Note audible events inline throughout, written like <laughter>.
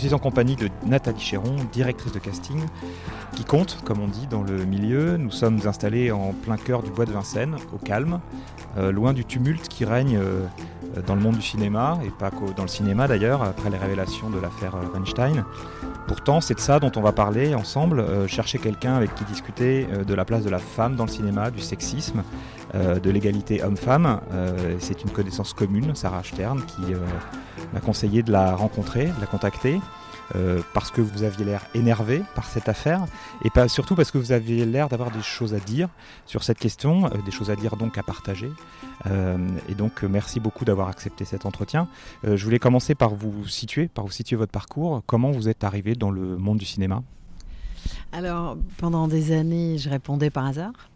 suis en compagnie de Nathalie Chéron, directrice de casting, qui compte, comme on dit, dans le milieu. Nous sommes installés en plein cœur du bois de Vincennes, au calme, euh, loin du tumulte qui règne euh, dans le monde du cinéma, et pas qu'au- dans le cinéma d'ailleurs, après les révélations de l'affaire euh, Weinstein. Pourtant, c'est de ça dont on va parler ensemble, euh, chercher quelqu'un avec qui discuter euh, de la place de la femme dans le cinéma, du sexisme, euh, de l'égalité homme-femme. C'est une connaissance commune, Sarah Stern, qui m'a conseillé de la rencontrer, de la contacter. Euh, parce que vous aviez l'air énervé par cette affaire et pas, surtout parce que vous aviez l'air d'avoir des choses à dire sur cette question, euh, des choses à dire donc à partager. Euh, et donc merci beaucoup d'avoir accepté cet entretien. Je voulais commencer par vous situer, par vous situer votre parcours. Comment vous êtes arrivé dans le monde du cinéma? Alors, pendant des années, je répondais par hasard.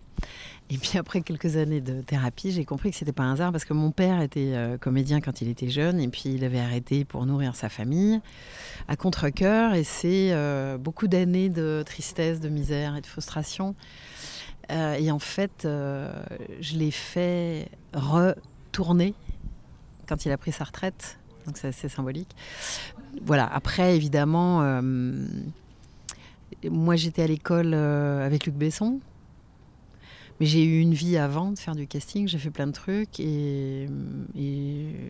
Et puis après quelques années de thérapie, j'ai compris que c'était pas un hasard parce que mon père était euh, comédien quand il était jeune et puis il avait arrêté pour nourrir sa famille à contre-cœur et c'est euh, beaucoup d'années de tristesse, de misère et de frustration. Euh, et en fait, je l'ai fait retourner quand il a pris sa retraite. Donc c'est assez symbolique. Voilà. Après, évidemment, moi j'étais à l'école avec Luc Besson. Mais j'ai eu une vie avant de faire du casting, j'ai fait plein de trucs et,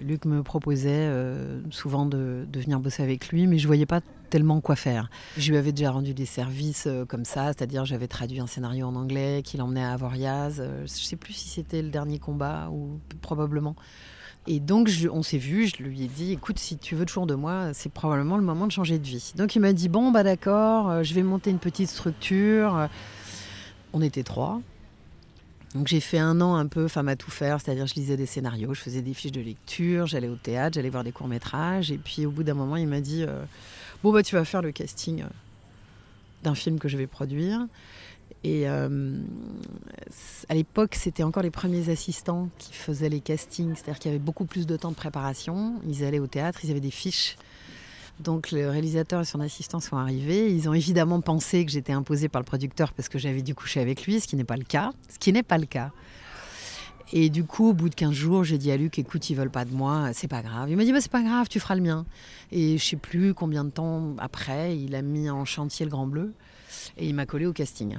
Luc me proposait euh, souvent de, venir bosser avec lui, mais je voyais pas tellement quoi faire. Je lui avais déjà rendu des services euh, comme ça, c'est-à-dire j'avais traduit un scénario en anglais qu'il emmenait à Avoriaz. Euh, je sais plus si c'était le dernier combat ou probablement. Et donc on s'est vu, je lui ai dit, écoute, si tu veux toujours de moi, c'est probablement le moment de changer de vie. Donc il m'a dit, bon bah d'accord, euh, je vais monter une petite structure. On était trois. Donc j'ai fait un an un peu femme à tout faire, c'est-à-dire je lisais des scénarios, je faisais des fiches de lecture, j'allais au théâtre, j'allais voir des courts-métrages. Et puis au bout d'un moment, il m'a dit euh, Bon, bah tu vas faire le casting euh, d'un film que je vais produire. Et euh, à l'époque, c'était encore les premiers assistants qui faisaient les castings, c'est-à-dire qu'il y avait beaucoup plus de temps de préparation. Ils allaient au théâtre, ils avaient des fiches. Donc le réalisateur et son assistant sont arrivés. Ils ont évidemment pensé que j'étais imposée par le producteur parce que j'avais dû coucher avec lui, ce qui n'est pas le cas. Ce qui n'est pas le cas. Et du coup, au bout de 15 jours, j'ai dit à Luc, écoute, ils veulent pas de moi, c'est pas grave. Il m'a dit, bah, c'est pas grave, tu feras le mien. Et je sais plus combien de temps après, il a mis en chantier le Grand Bleu et il m'a collé au casting.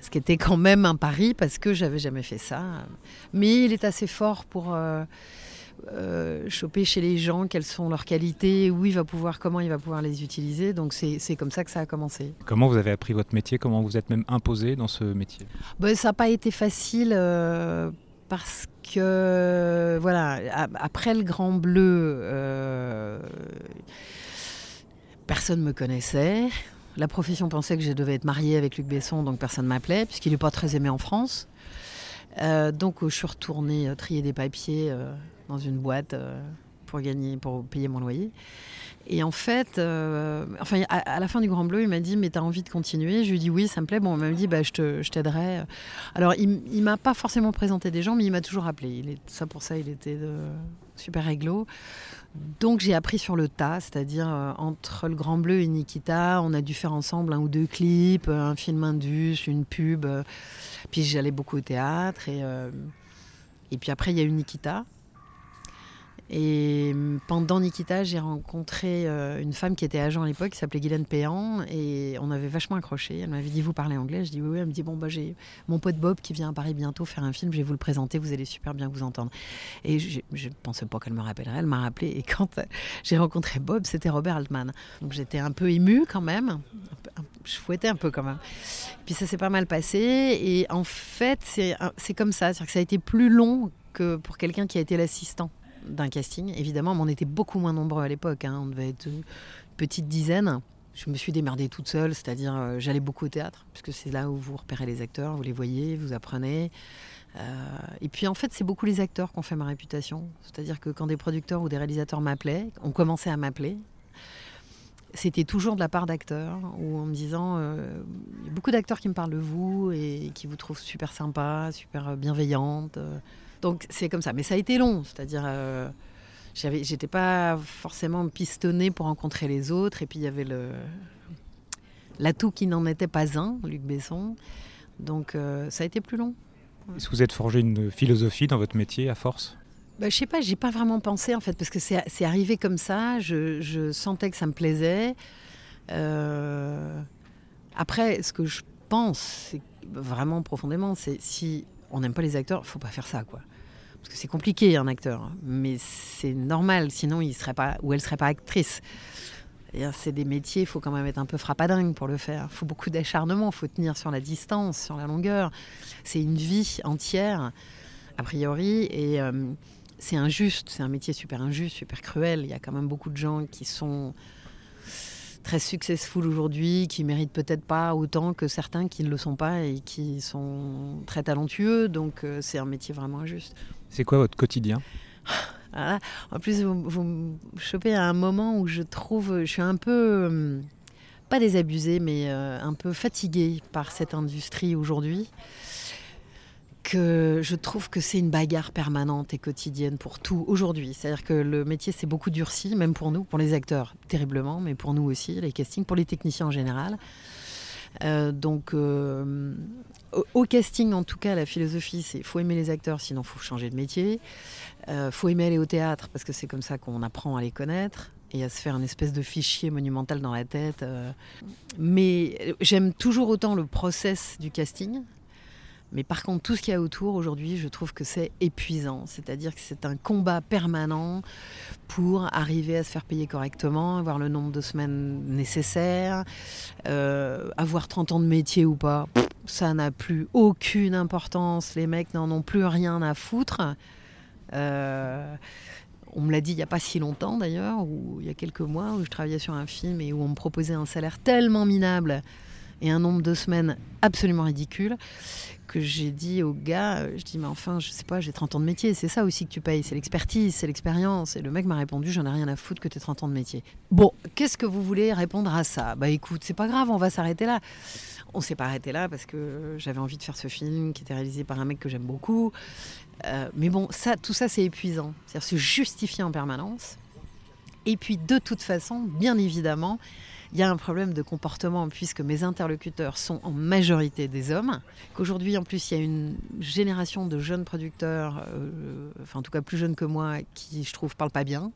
Ce qui était quand même un pari parce que j'avais jamais fait ça. Mais il est assez fort pour euh, euh, choper chez les gens quelles sont leurs qualités, où il va pouvoir, comment il va pouvoir les utiliser. Donc c'est comme ça que ça a commencé. Comment vous avez appris votre métier? Comment vous êtes même imposé dans ce métier? Ben, ça n'a pas été facile euh, parce que, voilà, après le Grand Bleu, euh, personne ne me connaissait. La profession pensait que je devais être mariée avec Luc Besson, donc personne ne m'appelait, puisqu'il n'est pas très aimé en France. Euh, donc je suis retournée trier des papiers euh, dans une boîte euh, pour gagner, pour payer mon loyer. Et en fait, euh, enfin, à, la fin du Grand Bleu, il m'a dit Mais t'as envie de continuer? Je lui ai dit Oui, ça me plaît. Bon, il m'a dit bah, Je t'aiderai. Alors, il, il m'a pas forcément présenté des gens, mais il m'a toujours appelé. Ça, pour ça, il était super réglo. Donc, j'ai appris sur le tas, c'est-à-dire euh, entre le Grand Bleu et Nikita, on a dû faire ensemble un ou deux clips, un film indus, une pub. puis j'allais beaucoup au théâtre. Et, et puis après, il y a eu Nikita. Et pendant Nikita, j'ai rencontré euh, une femme qui était agent à l'époque, qui s'appelait Guylaine Péan, et on avait vachement accroché. Elle m'avait dit Vous parlez anglais? Je dis Oui, oui. Elle me dit Bon, bah, j'ai mon pote Bob qui vient à Paris bientôt faire un film, je vais vous le présenter, vous allez super bien vous entendre. Et je ne pensais pas qu'elle me rappellerait, elle m'a rappelé. Et quand <laughs> j'ai rencontré Bob, c'était Robert Altman. Donc j'étais un peu émue quand même, je fouettais un peu quand même. Puis ça s'est pas mal passé, et en fait, c'est comme ça, c'est-à-dire que ça a été plus long que pour quelqu'un qui a été l'assistant d'un casting. Évidemment, on était beaucoup moins nombreux à l'époque. hein. On devait être une petite dizaine. je me suis démerdée toute seule, c'est-à-dire euh, j'allais beaucoup au théâtre, puisque c'est là où vous repérez les acteurs, vous les voyez, vous apprenez. Euh, et puis en fait, c'est beaucoup les acteurs qui ont fait ma réputation. C'est-à-dire que quand des producteurs ou des réalisateurs m'appelaient, ont commencé à m'appeler, c'était toujours de la part d'acteurs, ou en me disant, euh, il y a beaucoup d'acteurs qui me parlent de vous et qui vous trouvent super sympa, super bienveillante. Donc c'est comme ça. Mais ça a été long, c'est-à-dire j'étais pas forcément pistonnée pour rencontrer les autres. Et puis il y avait le l'atout qui n'en était pas un, Luc Besson. Donc euh, ça a été plus long. Est-ce que vous êtes forgé une philosophie dans votre métier à force? Bah, Je sais pas, j'ai pas vraiment pensé en fait, parce que c'est arrivé comme ça. Je, je, sentais que ça me plaisait. Euh, après, ce que je pense, vraiment profondément, c'est si on n'aime pas les acteurs, faut pas faire ça, quoi. Parce que c'est compliqué un acteur, mais c'est normal, sinon il serait pas ou elle serait pas actrice. C'est des métiers, il faut quand même être un peu frappadingue pour le faire. Il faut beaucoup d'acharnement, il faut tenir sur la distance, sur la longueur. C'est une vie entière, a priori, et euh, c'est injuste. C'est un métier super injuste, super cruel. Il y a quand même beaucoup de gens qui sont très successful aujourd'hui, qui méritent peut-être pas autant que certains qui ne le sont pas et qui sont très talentueux. Donc euh, c'est un métier vraiment injuste. C'est quoi votre quotidien? Ah, En plus, vous, me chopez à un moment où je trouve, je suis un peu, euh, pas désabusée, mais euh, un peu fatiguée par cette industrie aujourd'hui. Que je trouve que c'est une bagarre permanente et quotidienne pour tout aujourd'hui. C'est-à-dire que le métier s'est beaucoup durci, même pour nous, pour les acteurs, terriblement, mais pour nous aussi, les castings, pour les techniciens en général. Euh, donc, euh, au, casting, en tout cas, la philosophie, c'est faut aimer les acteurs, sinon faut changer de métier. Euh, faut aimer aller au théâtre parce que c'est comme ça qu'on apprend à les connaître et à se faire une espèce de fichier monumental dans la tête. Euh. Mais j'aime toujours autant le process du casting. Mais par contre, tout ce qu'il y a autour aujourd'hui, je trouve que c'est épuisant. C'est-à-dire que c'est un combat permanent pour arriver à se faire payer correctement, avoir le nombre de semaines nécessaires, euh, avoir 30 ans de métier ou pas. Ça n'a plus aucune importance. Les mecs n'en ont plus rien à foutre. Euh, on me l'a dit il n'y a pas si longtemps d'ailleurs, ou il y a quelques mois, où je travaillais sur un film et où on me proposait un salaire tellement minable et un nombre de semaines absolument ridicule que j'ai dit au gars, euh, je dis mais enfin je sais pas, j'ai 30 ans de métier, c'est ça aussi que tu payes, c'est l'expertise, c'est l'expérience. Et le mec m'a répondu, j'en ai rien à foutre que tu 30 ans de métier. Bon, qu'est-ce que vous voulez répondre à ça? Bah écoute, c'est pas grave, on va s'arrêter là. On s'est pas arrêté là parce que j'avais envie de faire ce film qui était réalisé par un mec que j'aime beaucoup. Euh, mais bon, ça, tout ça c'est épuisant, c'est-à-dire se justifier en permanence. Et puis de toute façon, bien évidemment, il y a un problème de comportement puisque mes interlocuteurs sont en majorité des hommes. Qu'aujourd'hui, en plus, il y a une génération de jeunes producteurs, euh, enfin en tout cas plus jeunes que moi, qui je trouve parlent pas bien.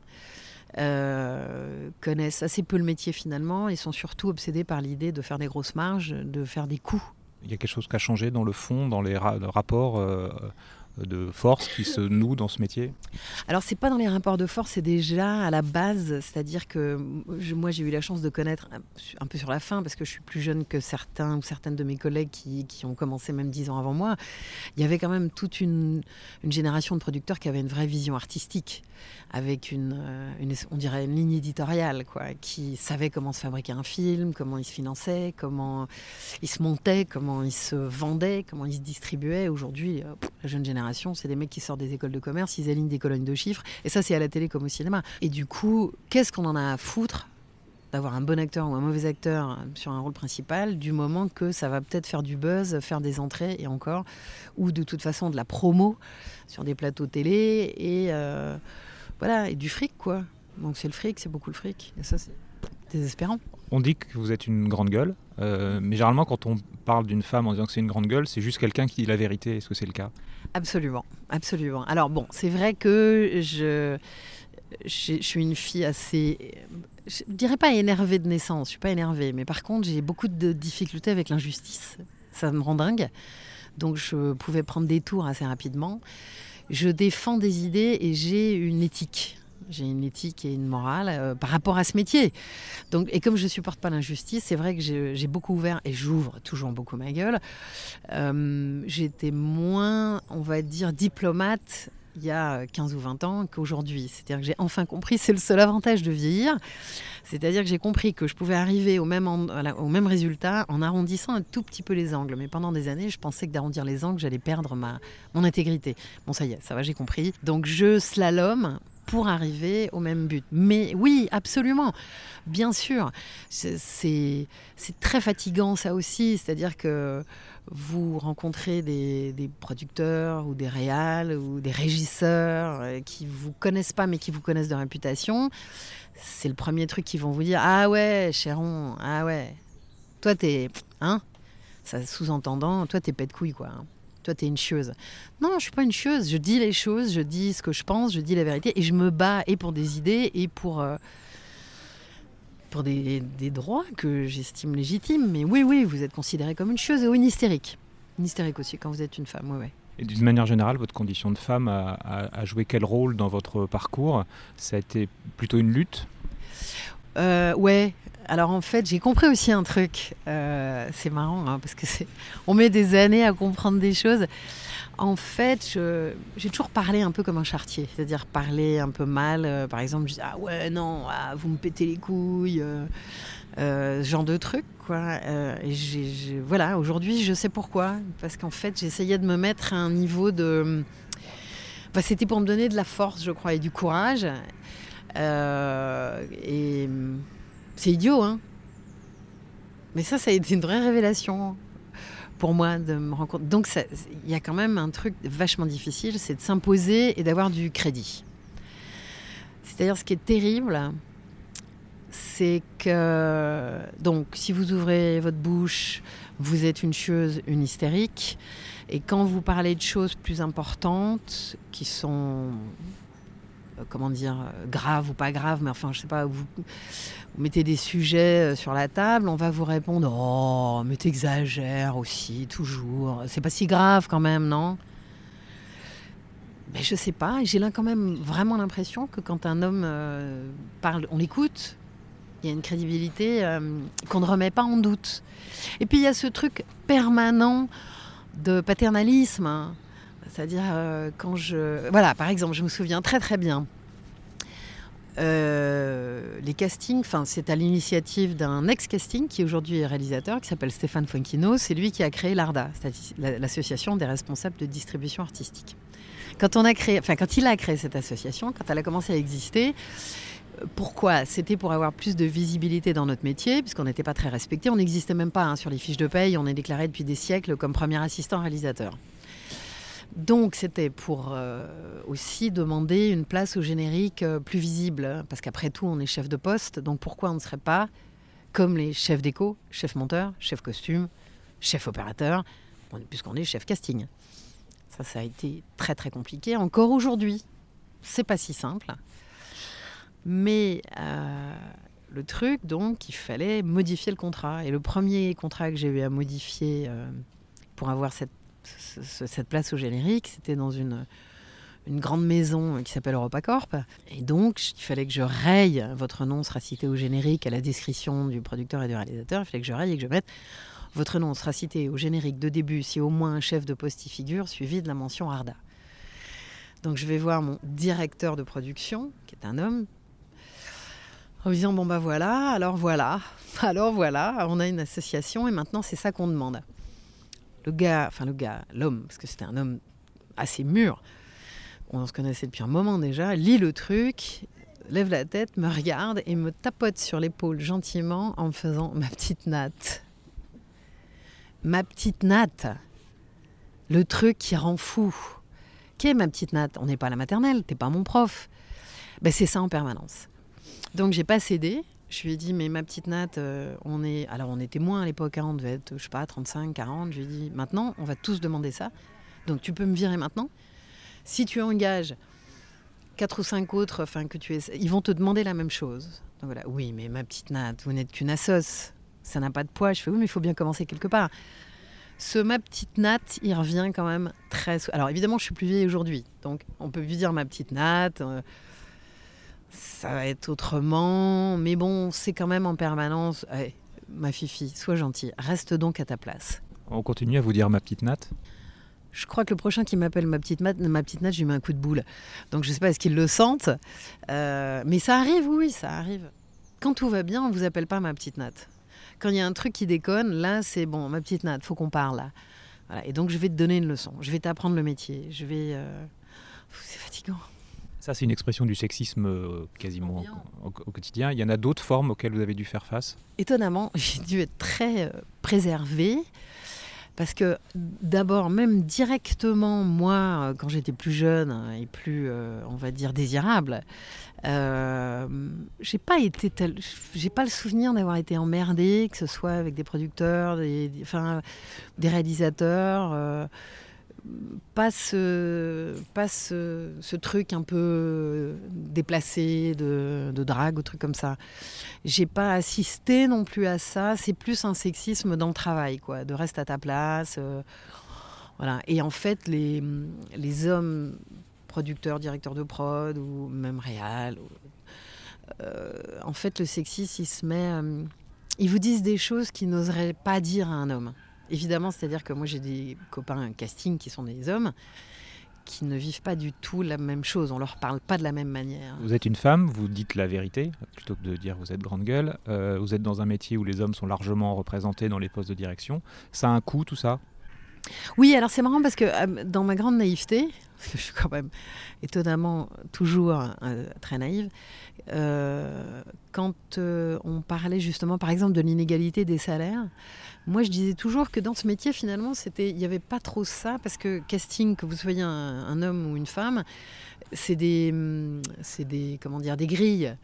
Euh, connaissent assez peu le métier finalement et sont surtout obsédés par l'idée de faire des grosses marges, de faire des coups. Il y a quelque chose qui a changé dans le fond, dans les rapports euh, de force qui se noue dans ce métier Alors c'est pas dans les rapports de force, c'est déjà à la base, c'est-à-dire que moi j'ai eu la chance de connaître un peu sur la fin parce que je suis plus jeune que certains ou certaines de mes collègues qui, ont commencé même dix ans avant moi. Il y avait quand même toute une, une, génération de producteurs qui avaient une vraie vision artistique, avec une, euh, on dirait une ligne éditoriale, quoi, qui savait comment se fabriquer un film, comment il se finançait, comment il se montait, comment il se vendait, comment il se distribuait. Aujourd'hui, euh, la jeune génération c'est des mecs qui sortent des écoles de commerce, ils alignent des colonnes de chiffres, et ça c'est à la télé comme au cinéma. Et du coup, qu'est-ce qu'on en a à foutre d'avoir un bon acteur ou un mauvais acteur sur un rôle principal, du moment que ça va peut-être faire du buzz, faire des entrées et encore, ou de toute façon de la promo sur des plateaux télé et euh, voilà et du fric quoi. Donc c'est le fric, c'est beaucoup le fric et ça c'est désespérant. On dit que vous êtes une grande gueule, euh, mais généralement quand on parle d'une femme en disant que c'est une grande gueule, c'est juste quelqu'un qui dit la vérité. Est-ce que c'est le cas? Absolument, absolument. Alors bon, c'est vrai que je, je, suis une fille assez, je dirais pas énervée de naissance, je suis pas énervée, mais par contre j'ai beaucoup de difficultés avec l'injustice. Ça me rend dingue. Donc je pouvais prendre des tours assez rapidement. Je défends des idées et j'ai une éthique. J'ai une éthique et une morale euh, par rapport à ce métier. Donc, et comme je ne supporte pas l'injustice, c'est vrai que j'ai beaucoup ouvert et j'ouvre toujours beaucoup ma gueule. Euh, J'étais moins, on va dire, diplomate il y a 15 ou 20 ans qu'aujourd'hui. C'est-à-dire que j'ai enfin compris, c'est le seul avantage de vieillir, c'est-à-dire que j'ai compris que je pouvais arriver au même, au même résultat en arrondissant un tout petit peu les angles. Mais pendant des années, je pensais que d'arrondir les angles, j'allais perdre ma, mon intégrité. Bon, ça y est, ça va, j'ai compris. Donc je slalom pour arriver au même but. Mais oui, absolument, bien sûr. C'est très fatigant ça aussi, c'est-à-dire que vous rencontrez des, producteurs ou des réals ou des régisseurs euh, qui vous connaissent pas mais qui vous connaissent de réputation, c'est le premier truc qu'ils vont vous dire Ah ouais, Chéron, ah ouais, toi t'es. Hein Ça sous-entendant, toi t'es pète couille quoi. Hein. Toi t'es une chieuse. Non, je suis pas une chieuse, je dis les choses, je dis ce que je pense, je dis la vérité et je me bats et pour des idées et pour. Euh, pour des, droits que j'estime légitimes. Mais oui, oui, vous êtes considérée comme une chose ou une hystérique. Une hystérique aussi quand vous êtes une femme, oui, oui. Et d'une manière générale, votre condition de femme a, joué quel rôle dans votre parcours? Ça a été plutôt une lutte? Euh, Ouais. Alors en fait, j'ai compris aussi un truc. Euh, c'est marrant hein, parce que c'est, on met des années à comprendre des choses. En fait, j'ai toujours parlé un peu comme un chartier, c'est-à-dire parler un peu mal. Euh, par exemple, je dis ah ouais non, ah, vous me pétez les couilles, euh, euh, ce genre de truc quoi. et voilà, aujourd'hui je sais pourquoi, parce qu'en fait j'essayais de me mettre à un niveau de, c'était pour me donner de la force, je crois, et du courage. et c'est idiot, hein. Mais ça, ça a été une vraie révélation pour moi de me rencontrer. Donc il y a quand même un truc vachement difficile, c'est de s'imposer et d'avoir du crédit. C'est-à-dire ce qui est terrible, c'est que donc si vous ouvrez votre bouche, vous êtes une chieuse, une hystérique, et quand vous parlez de choses plus importantes qui sont comment dire, euh, grave ou pas grave, mais enfin, je sais pas, vous, mettez des sujets euh, sur la table, on va vous répondre Oh, mais t'exagères aussi, toujours. C'est pas si grave quand même, non? Mais je sais pas, j'ai là quand même vraiment l'impression que quand un homme parle, on l'écoute, il y a une crédibilité qu'on ne remet pas en doute. Et puis il y a ce truc permanent de paternalisme. Hein. C'est-à-dire euh, quand je... Voilà, par exemple, je me souviens très très bien. Euh, les castings, enfin, c'est à l'initiative d'un ex-casting qui aujourd'hui est réalisateur, qui s'appelle Stéphane Fonquino. C'est lui qui a créé l'ARDA, l'association des responsables de distribution artistique. Quand on a créé, enfin, quand il a créé cette association, quand elle a commencé à exister, pourquoi? C'était pour avoir plus de visibilité dans notre métier, puisqu'on n'était pas très respecté. On n'existait même pas hein, sur les fiches de paye. On est déclaré depuis des siècles comme premier assistant réalisateur. Donc c'était pour euh, aussi demander une place au générique euh, plus visible, parce qu'après tout on est chef de poste, donc pourquoi on ne serait pas comme les chefs d'écho, chef monteur, chef costume, chef opérateur, puisqu'on est chef casting. Ça, ça a été très très compliqué. Encore aujourd'hui, c'est pas si simple. Mais euh, le truc, donc, il fallait modifier le contrat. Et le premier contrat que j'ai eu à modifier pour avoir cette cette place au générique, c'était dans une, grande maison qui s'appelle EuropaCorp. Et donc, il fallait que je raye, votre nom sera cité au générique à la description du producteur et du réalisateur, il fallait que je raye et que je mette votre nom sera cité au générique de début si au moins un chef de poste y figure, suivi de la mention Arda. Donc je vais voir mon directeur de production, qui est un homme, en disant bon bah voilà, alors voilà, <laughs> alors voilà, on a une association et maintenant c'est ça qu'on demande le gars, enfin le gars, l'homme, parce que c'était un homme assez mûr, on se connaissait depuis un moment déjà, lit le truc, lève la tête, me regarde et me tapote sur l'épaule gentiment en me faisant ma petite natte. Ma petite natte. Le truc qui rend fou. Qu'est ma petite natte? On n'est pas à la maternelle, t'es pas mon prof. Ben, c'est ça en permanence. Donc j'ai pas cédé, je lui ai dit, mais ma petite Nat, euh, on est. Alors, on était moins à l'époque, hein, on devait être, je sais pas, 35, 40. Je lui ai dit, maintenant, on va tous demander ça. Donc, tu peux me virer maintenant. Si tu engages quatre ou cinq autres, enfin, que tu es. Ils vont te demander la même chose. Donc, voilà. Oui, mais ma petite Nat, vous n'êtes qu'une assos. Ça n'a pas de poids. Je fais, oui, mais il faut bien commencer quelque part. Ce ma petite Nat, il revient quand même très. Alors, évidemment, je suis plus vieille aujourd'hui. Donc, on peut lui dire ma petite Nat. Euh, ça va être autrement. Mais bon, c'est quand même en permanence. ma fifi, sois gentille, reste donc à ta place. On continue à vous dire ma petite natte? Je crois que le prochain qui m'appelle ma petite mat, ma petite Nat, je lui mets un coup de boule. Donc je sais pas, est-ce qu'ils le sentent Euh, Mais ça arrive, oui, ça arrive. Quand tout va bien, on vous appelle pas ma petite Nat. Quand il y a un truc qui déconne, là, c'est bon, ma petite Nat, faut qu'on parle là. Voilà. Et donc je vais te donner une leçon. Je vais t'apprendre le métier. Je vais. euh, C'est fatigant. Ça, c'est une expression du sexisme euh, quasiment au, au quotidien. Il y en a d'autres formes auxquelles vous avez dû faire face? Étonnamment, <laughs> j'ai dû être très euh, préservée. Parce que d'abord, même directement, moi, euh, quand j'étais plus jeune hein, et plus, euh, on va dire, désirable, euh, j'ai pas été tel- j'ai pas le souvenir d'avoir été emmerdée, que ce soit avec des producteurs, des, des- enfin, des réalisateurs. euh, pas ce, pas ce, truc un peu déplacé de, de drague ou truc comme ça. J'ai pas assisté non plus à ça. C'est plus un sexisme dans le travail, quoi. De reste à ta place. euh, voilà. Et en fait, les, les hommes producteurs, directeurs de prod ou même réal, euh, en fait, le sexisme, il se met. euh, ils vous disent des choses qu'ils n'oseraient pas dire à un homme. Évidemment, c'est-à-dire que moi, j'ai des copains casting qui sont des hommes qui ne vivent pas du tout la même chose. On leur parle pas de la même manière. Vous êtes une femme, vous dites la vérité, plutôt que de dire vous êtes grande gueule. Euh, vous êtes dans un métier où les hommes sont largement représentés dans les postes de direction. Ça a un coût, tout ça? Oui, alors c'est marrant parce que euh, dans ma grande naïveté, <laughs> je suis quand même étonnamment toujours euh, très naïve, quand euh, on parlait justement par exemple de l'inégalité des salaires, moi je disais toujours que dans ce métier finalement c'était il n'y avait pas trop ça parce que casting que vous soyez un, homme ou une femme, c'est des hum, c'est des comment dire des grilles.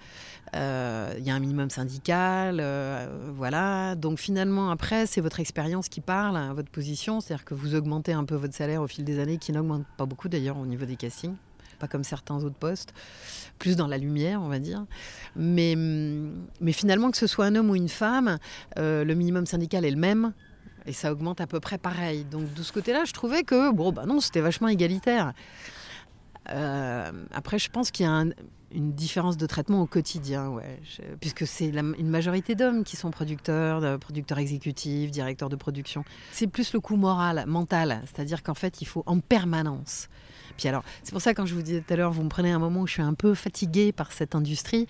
Euh, Il y a un minimum syndical, euh, voilà. Donc finalement, après, c'est votre expérience qui parle, hein, votre position. C'est-à-dire que vous augmentez un peu votre salaire au fil des années, qui n'augmente pas beaucoup d'ailleurs au niveau des castings. Pas comme certains autres postes, plus dans la lumière, on va dire. Mais, mais finalement, que ce soit un homme ou une femme, euh, le minimum syndical est le même. Et ça augmente à peu près pareil. Donc de ce côté-là, je trouvais que, bon, bah non, c'était vachement égalitaire. Euh, après, je pense qu'il y a un- une différence de traitement au quotidien, puisque c'est une majorité d'hommes qui sont producteurs, producteurs exécutifs, directeurs de production. C'est plus le coût moral, mental, c'est-à-dire qu'en fait, il faut en permanence. Alors, c'est pour ça quand je vous disais tout à l'heure, vous me prenez un moment où je suis un peu fatiguée par cette industrie,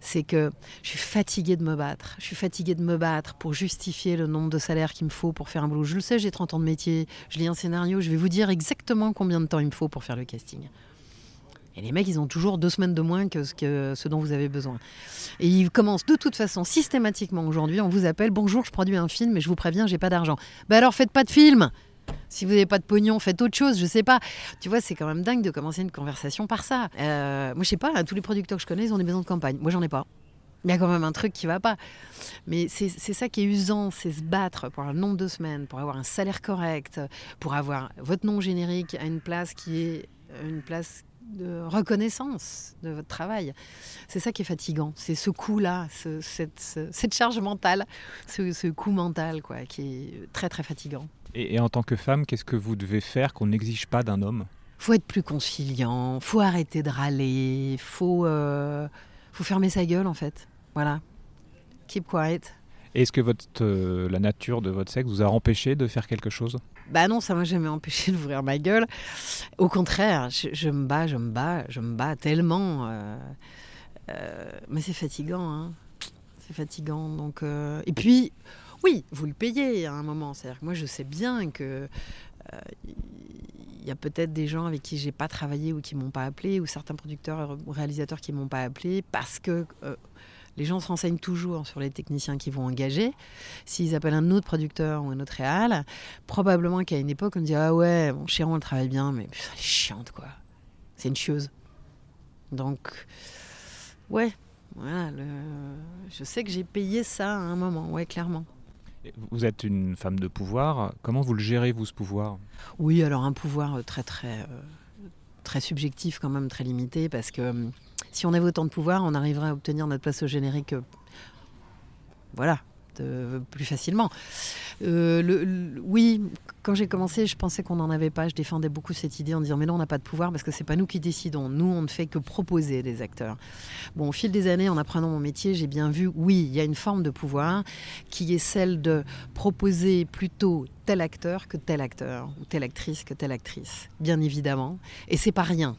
c'est que je suis fatiguée de me battre. Je suis fatiguée de me battre pour justifier le nombre de salaires qu'il me faut pour faire un boulot. Je le sais, j'ai 30 ans de métier, je lis un scénario, je vais vous dire exactement combien de temps il me faut pour faire le casting. Et les mecs, ils ont toujours deux semaines de moins que ce, que ce dont vous avez besoin. Et ils commencent de toute façon systématiquement aujourd'hui. On vous appelle Bonjour, je produis un film, mais je vous préviens, j'ai pas d'argent. Ben alors faites pas de film Si vous n'avez pas de pognon, faites autre chose, je sais pas. Tu vois, c'est quand même dingue de commencer une conversation par ça. Euh, moi, je sais pas, hein, tous les producteurs que je connais, ils ont des maisons de campagne. Moi, j'en ai pas. Il y a quand même un truc qui va pas. Mais c'est ça qui est usant, c'est se battre pour un nombre de semaines, pour avoir un salaire correct, pour avoir votre nom générique à une place qui est une place de reconnaissance de votre travail. C'est ça qui est fatigant. C'est ce coup-là, ce- cette, ce- cette charge mentale, ce, ce coup mental, quoi, qui est très très fatigant. Et, et en tant que femme, qu'est-ce que vous devez faire qu'on n'exige pas d'un homme? Faut être plus conciliant, faut arrêter de râler, faut, euh, faut fermer sa gueule en fait. Voilà. Keep quiet. Et Est-ce que votre, euh, la nature de votre sexe vous a empêché de faire quelque chose? Bah non, ça m'a jamais empêché d'ouvrir ma gueule. Au contraire, je, je me bats, je me bats, je me bats tellement. euh, euh, mais c'est fatigant, hein. C'est fatigant. Donc, Et puis, oui, vous le payez à un moment. C'est-à-dire que moi, je sais bien que euh, il y a peut-être des gens avec qui j'ai pas travaillé ou qui m'ont pas appelé, ou certains producteurs ou réalisateurs qui m'ont pas appelé parce que euh, les gens se renseignent toujours sur les techniciens qu'ils vont engager. S'ils appellent un autre producteur ou un autre réal, probablement qu'à une époque, on dit Ah ouais, mon Chéron, elle travaille bien, mais putain, elle est chiante, quoi. C'est une chieuse. Donc, ouais, Je sais que j'ai payé ça à un moment, ouais, clairement. Vous êtes une femme de pouvoir. Comment vous le gérez, vous, ce pouvoir? Oui, alors un pouvoir euh, très, très, euh, très subjectif, quand même, très limité, parce que hum, si on avait autant de pouvoir, on arriverait à obtenir notre place au générique. euh, voilà. Fait plus facilement. oui, quand j'ai commencé, je pensais qu'on n'en avait pas. Je défendais beaucoup cette idée en disant mais non, on n'a pas de pouvoir parce que c'est pas nous qui décidons. Nous, on ne fait que proposer des acteurs. Bon, au fil des années, en apprenant mon métier, j'ai bien vu, oui, il y a une forme de pouvoir qui est celle de proposer plutôt tel acteur que tel acteur, ou telle actrice que telle actrice, bien évidemment. Et c'est pas rien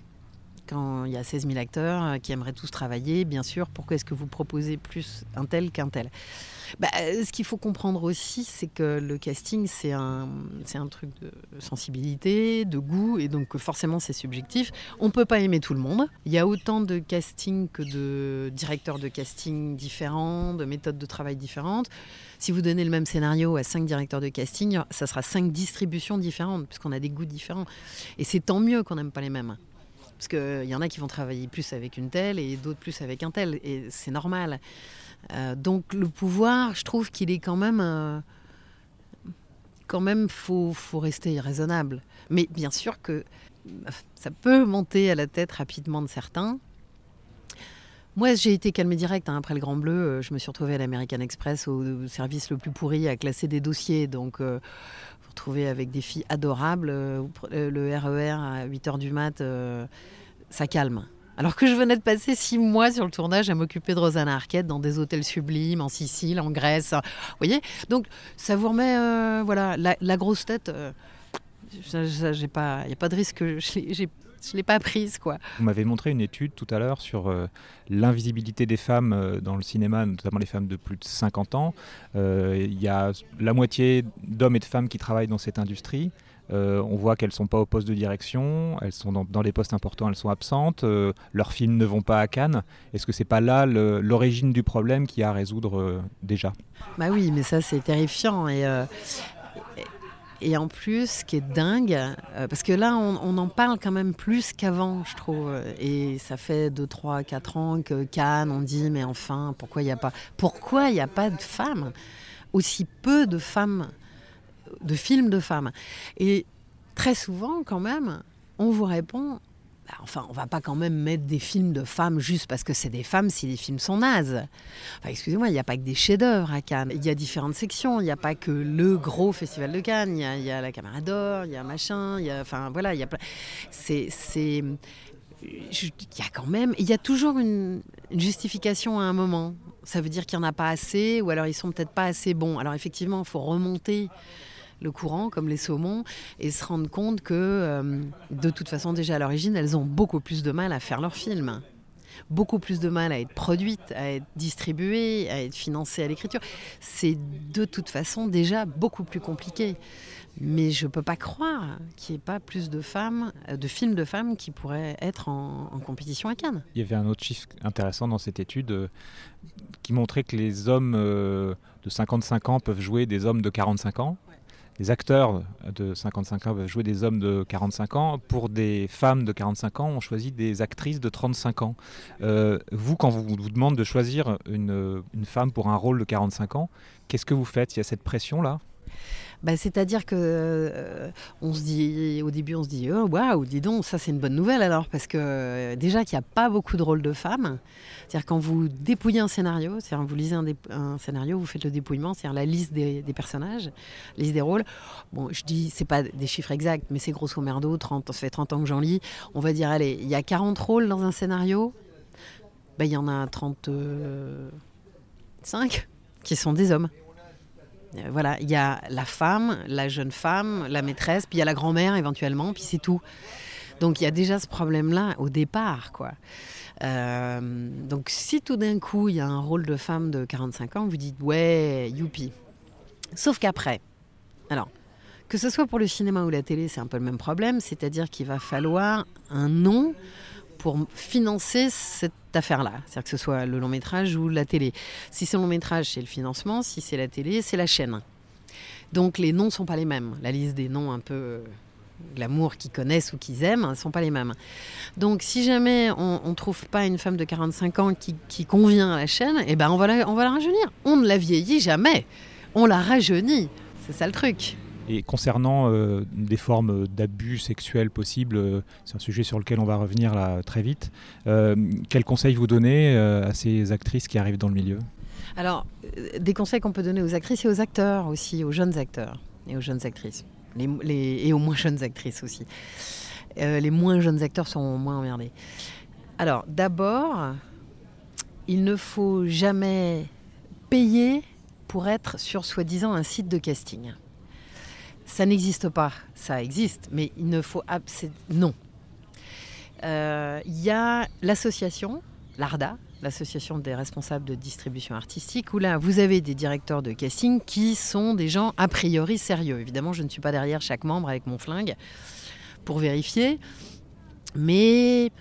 quand il y a 16 000 acteurs euh, qui aimeraient tous travailler, bien sûr, pourquoi est-ce que vous proposez plus un tel qu'un tel? Bah, Ce qu'il faut comprendre aussi, c'est que le casting, c'est un, un truc de sensibilité, de goût, et donc forcément c'est subjectif. On ne peut pas aimer tout le monde. Il y a autant de casting que de directeurs de casting différents, de méthodes de travail différentes. Si vous donnez le même scénario à cinq directeurs de casting, ça sera cinq distributions différentes, puisqu'on a des goûts différents. Et c'est tant mieux qu'on n'aime pas les mêmes. Parce qu'il y en a qui vont travailler plus avec une telle et d'autres plus avec un tel. Et c'est normal. Euh, donc le pouvoir, je trouve qu'il est quand même... Euh, quand même, faut, faut rester raisonnable. Mais bien sûr que ça peut monter à la tête rapidement de certains. Moi, j'ai été calmé direct. Hein. Après le Grand Bleu, euh, je me suis retrouvée à l'American Express, au service le plus pourri, à classer des dossiers. Donc, euh, vous retrouvez avec des filles adorables. Euh, le RER e à 8h du mat, ça calme. Alors que je venais de passer six mois sur le tournage à m'occuper de Rosanna Arquette dans des hôtels sublimes, en Sicile, en Grèce. Vous voyez? Donc, ça vous remet voilà, la, grosse tête. il n'y a pas de risque. Je ne l'ai pas prise. Quoi. Vous m'avez montré une étude tout à l'heure sur euh, l'invisibilité des femmes euh, dans le cinéma, notamment les femmes de plus de 50 ans. Euh, il y a la moitié d'hommes et de femmes qui travaillent dans cette industrie. on voit qu'elles ne sont pas au poste de direction, elles sont dans, dans les postes importants, elles sont absentes, leurs films ne vont pas à Cannes. Est-ce que c'est pas là l'origine du problème qu'il y a à résoudre déjà? Bah oui, mais ça c'est terrifiant et et en plus, ce qui est dingue, euh, parce que là, on, en parle quand même plus qu'avant, je trouve. Et ça fait 2, 3, 4 ans que Cannes, on dit, mais enfin, pourquoi il n'y a pas, pourquoi il a pas de femmes Aussi peu de femmes, de films de femmes. Et très souvent, quand même, on vous répond, bah, enfin, on va pas quand même mettre des films de femmes juste parce que c'est des femmes si les films sont nazes. Enfin, excusez-moi, il n'y a pas que des chefs-d'œuvre à Cannes. Il y a différentes sections. Il n'y a pas que le gros festival de Cannes. Il y a, la Caméra d'Or, il y a machin. Enfin, voilà, il y a C'est, c'est, il y a quand même, il y a toujours une, justification à un moment. Ça veut dire qu'il n'y en a pas assez, ou alors ils sont peut-être pas assez bons. Alors effectivement, il faut remonter le courant, comme les saumons, et se rendre compte que, euh, de toute façon, déjà à l'origine, elles ont beaucoup plus de mal à faire leurs films beaucoup plus de mal à être produites, à être distribuées, à être financées à l'écriture. C'est de toute façon déjà beaucoup plus compliqué. Mais je ne peux pas croire qu'il n'y ait pas plus de femmes, euh, de films de femmes qui pourraient être en, compétition à Cannes. Il y avait un autre chiffre intéressant dans cette étude euh, qui montrait que les hommes de 55 ans peuvent jouer des hommes de 45 ans les acteurs de 55 ans veulent jouer des hommes de 45 ans. Pour des femmes de 45 ans, on choisit des actrices de 35 ans. Euh, vous, quand vous vous demandez de choisir une, une femme pour un rôle de 45 ans, qu'est-ce que vous faites? Il y a cette pression-là? Bah, c'est-à-dire que euh, on se dit, au début, on se dit, oh waouh, dis donc, ça c'est une bonne nouvelle alors, parce que euh, déjà qu'il n'y a pas beaucoup de rôles de femmes. C'est-à-dire quand vous dépouillez un scénario, c'est-à-dire vous lisez un, scénario, vous faites le dépouillement, c'est-à-dire la liste des, personnages, la liste des rôles. Bon, je dis, c'est pas des chiffres exacts, mais c'est grosso merdo, 30, ça fait 30 ans que j'en lis. On va dire, allez, il y a 40 rôles dans un scénario, bah, il y en a 35 qui sont des hommes. Euh, voilà, il y a la femme, la jeune femme, la maîtresse, puis il y a la grand-mère éventuellement, puis c'est tout. Donc il y a déjà ce problème-là au départ, quoi. Euh, donc si tout d'un coup il y a un rôle de femme de 45 ans, vous dites ouais, youpi. Sauf qu'après, alors que ce soit pour le cinéma ou la télé, c'est un peu le même problème, c'est-à-dire qu'il va falloir un nom pour financer cette affaire-là. C'est-à-dire que ce soit le long métrage ou la télé. Si c'est le long métrage, c'est le financement. Si c'est la télé, c'est la chaîne. Donc les noms ne sont pas les mêmes. La liste des noms un peu euh, l'amour qu'ils connaissent ou qu'ils aiment ne sont pas les mêmes. Donc si jamais on ne trouve pas une femme de 45 ans qui, convient à la chaîne, eh ben on va on va la rajeunir. On ne la vieillit jamais. On la rajeunit. C'est ça le truc. Et concernant euh, des formes d'abus sexuels possibles, euh, c'est un sujet sur lequel on va revenir là très vite. Euh, quel conseil vous donnez à ces actrices qui arrivent dans le milieu? Alors, des conseils qu'on peut donner aux actrices et aux acteurs aussi, aux jeunes acteurs et aux jeunes actrices. et aux moins jeunes actrices aussi. Les moins jeunes acteurs sont moins emmerdés. Alors, d'abord, il ne faut jamais payer pour être sur soi-disant un site de casting. Ça n'existe pas, ça existe, mais il ne faut non. Euh, il y a l'association, l'ARDA, l'association des responsables de distribution artistique, où là, vous avez des directeurs de casting qui sont des gens a priori sérieux. Évidemment, je ne suis pas derrière chaque membre avec mon flingue pour vérifier, mais